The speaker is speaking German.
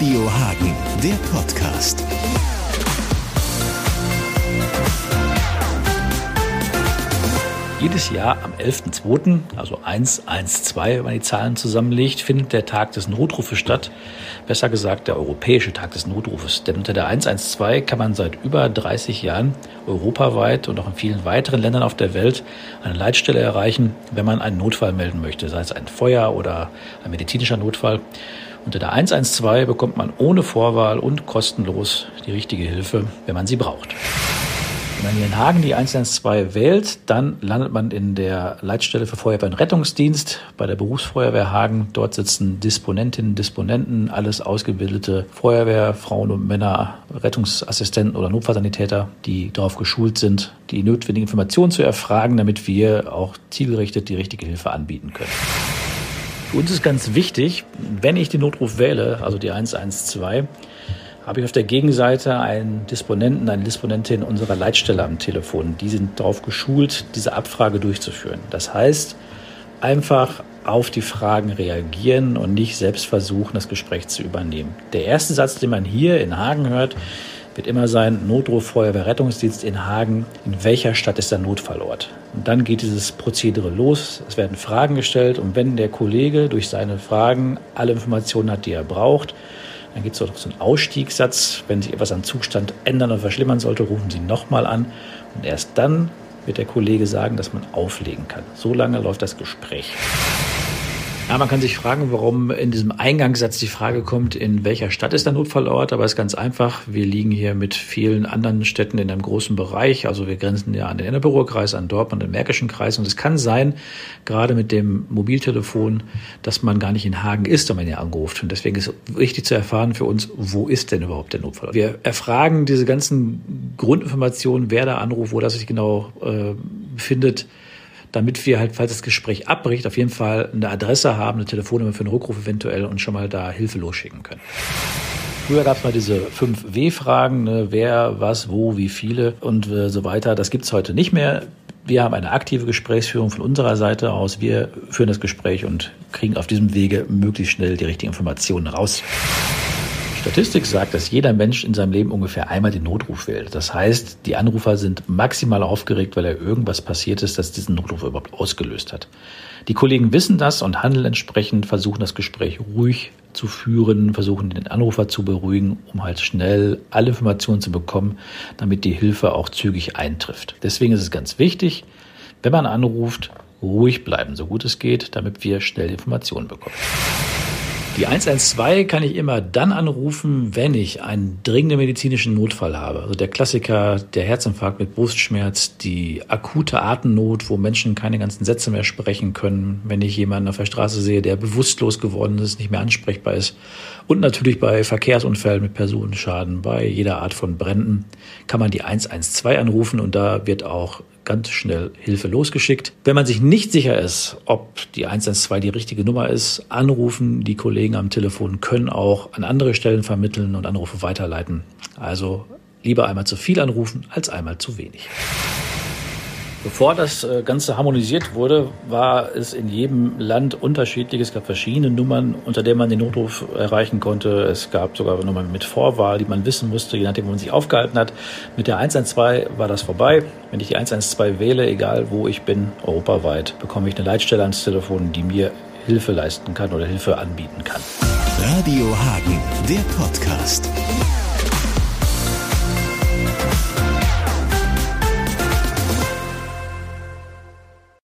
Radio Hagen, der Podcast. Jedes Jahr am 11.02., also 112, wenn man die Zahlen zusammenlegt, findet der Tag des Notrufes statt. Besser gesagt, der Europäische Tag des Notrufes. Denn unter der 112 kann man seit über 30 Jahren europaweit und auch in vielen weiteren Ländern auf der Welt eine Leitstelle erreichen, wenn man einen Notfall melden möchte, sei es ein Feuer oder ein medizinischer Notfall. Unter der 112 bekommt man ohne Vorwahl und kostenlos die richtige Hilfe, wenn man sie braucht. Wenn man hier in Hagen die 112 wählt, dann landet man in der Leitstelle für Feuerwehr und Rettungsdienst bei der Berufsfeuerwehr Hagen. Dort sitzen Disponentinnen, Disponenten, alles ausgebildete Feuerwehr, Frauen und Männer, Rettungsassistenten oder Notfallsanitäter, die darauf geschult sind, die notwendigen Informationen zu erfragen, damit wir auch zielgerichtet die richtige Hilfe anbieten können. Für uns ist ganz wichtig, wenn ich den Notruf wähle, also die 112, habe ich auf der Gegenseite einen Disponenten, eine Disponentin unserer Leitstelle am Telefon. Die sind darauf geschult, diese Abfrage durchzuführen. Das heißt, einfach auf die Fragen reagieren und nicht selbst versuchen, das Gespräch zu übernehmen. Der erste Satz, den man hier in Hagen hört, wird immer sein, Notruf Feuerwehr Rettungsdienst in Hagen, in welcher Stadt ist der Notfallort? Und dann geht dieses Prozedere los, es werden Fragen gestellt und wenn der Kollege durch seine Fragen alle Informationen hat, die er braucht, dann gibt es auch so einen Ausstiegssatz, wenn sich etwas am Zustand ändern oder verschlimmern sollte, rufen Sie nochmal an und erst dann wird der Kollege sagen, dass man auflegen kann. So lange läuft das Gespräch. Ja, man kann sich fragen, warum in diesem Eingangssatz die Frage kommt, in welcher Stadt ist der Notfallort? Aber es ist ganz einfach. Wir liegen hier mit vielen anderen Städten in einem großen Bereich. Also wir grenzen ja an den Innerburger Kreis, an Dortmund, den Märkischen Kreis. Und es kann sein, gerade mit dem Mobiltelefon, dass man gar nicht in Hagen ist, wenn man hier angerufen. Und deswegen ist es wichtig zu erfahren für uns, wo ist denn überhaupt der Notfallort? Wir erfragen diese ganzen Grundinformationen, wer da anruft, wo das sich genau äh, befindet damit wir halt, falls das Gespräch abbricht, auf jeden Fall eine Adresse haben, eine Telefonnummer für einen Rückruf eventuell und schon mal da Hilfe losschicken können. Früher gab es mal diese fünf W-Fragen, ne, wer, was, wo, wie viele und äh, so weiter. Das gibt's heute nicht mehr. Wir haben eine aktive Gesprächsführung von unserer Seite aus. Wir führen das Gespräch und kriegen auf diesem Wege möglichst schnell die richtigen Informationen raus. Statistik sagt, dass jeder Mensch in seinem Leben ungefähr einmal den Notruf wählt. Das heißt, die Anrufer sind maximal aufgeregt, weil ja irgendwas passiert ist, das diesen Notruf überhaupt ausgelöst hat. Die Kollegen wissen das und handeln entsprechend, versuchen das Gespräch ruhig zu führen, versuchen den Anrufer zu beruhigen, um halt schnell alle Informationen zu bekommen, damit die Hilfe auch zügig eintrifft. Deswegen ist es ganz wichtig, wenn man anruft, ruhig bleiben, so gut es geht, damit wir schnell Informationen bekommen. Die 112 kann ich immer dann anrufen, wenn ich einen dringenden medizinischen Notfall habe. Also der Klassiker, der Herzinfarkt mit Brustschmerz, die akute Atemnot, wo Menschen keine ganzen Sätze mehr sprechen können, wenn ich jemanden auf der Straße sehe, der bewusstlos geworden ist, nicht mehr ansprechbar ist. Und natürlich bei Verkehrsunfällen mit Personenschaden, bei jeder Art von Bränden kann man die 112 anrufen und da wird auch ganz schnell Hilfe losgeschickt. Wenn man sich nicht sicher ist, ob die 112 die richtige Nummer ist, anrufen. Die Kollegen am Telefon können auch an andere Stellen vermitteln und Anrufe weiterleiten. Also lieber einmal zu viel anrufen als einmal zu wenig. Bevor das äh, Ganze harmonisiert wurde, war es in jedem Land unterschiedlich. Es gab verschiedene Nummern, unter denen man den Notruf erreichen konnte. Es gab sogar Nummern mit Vorwahl, die man wissen musste, je nachdem, wo man sich aufgehalten hat. Mit der 112 war das vorbei. Wenn ich die 112 wähle, egal wo ich bin, europaweit, bekomme ich eine Leitstelle ans Telefon, die mir Hilfe leisten kann oder Hilfe anbieten kann. Radio Hagen, der Podcast.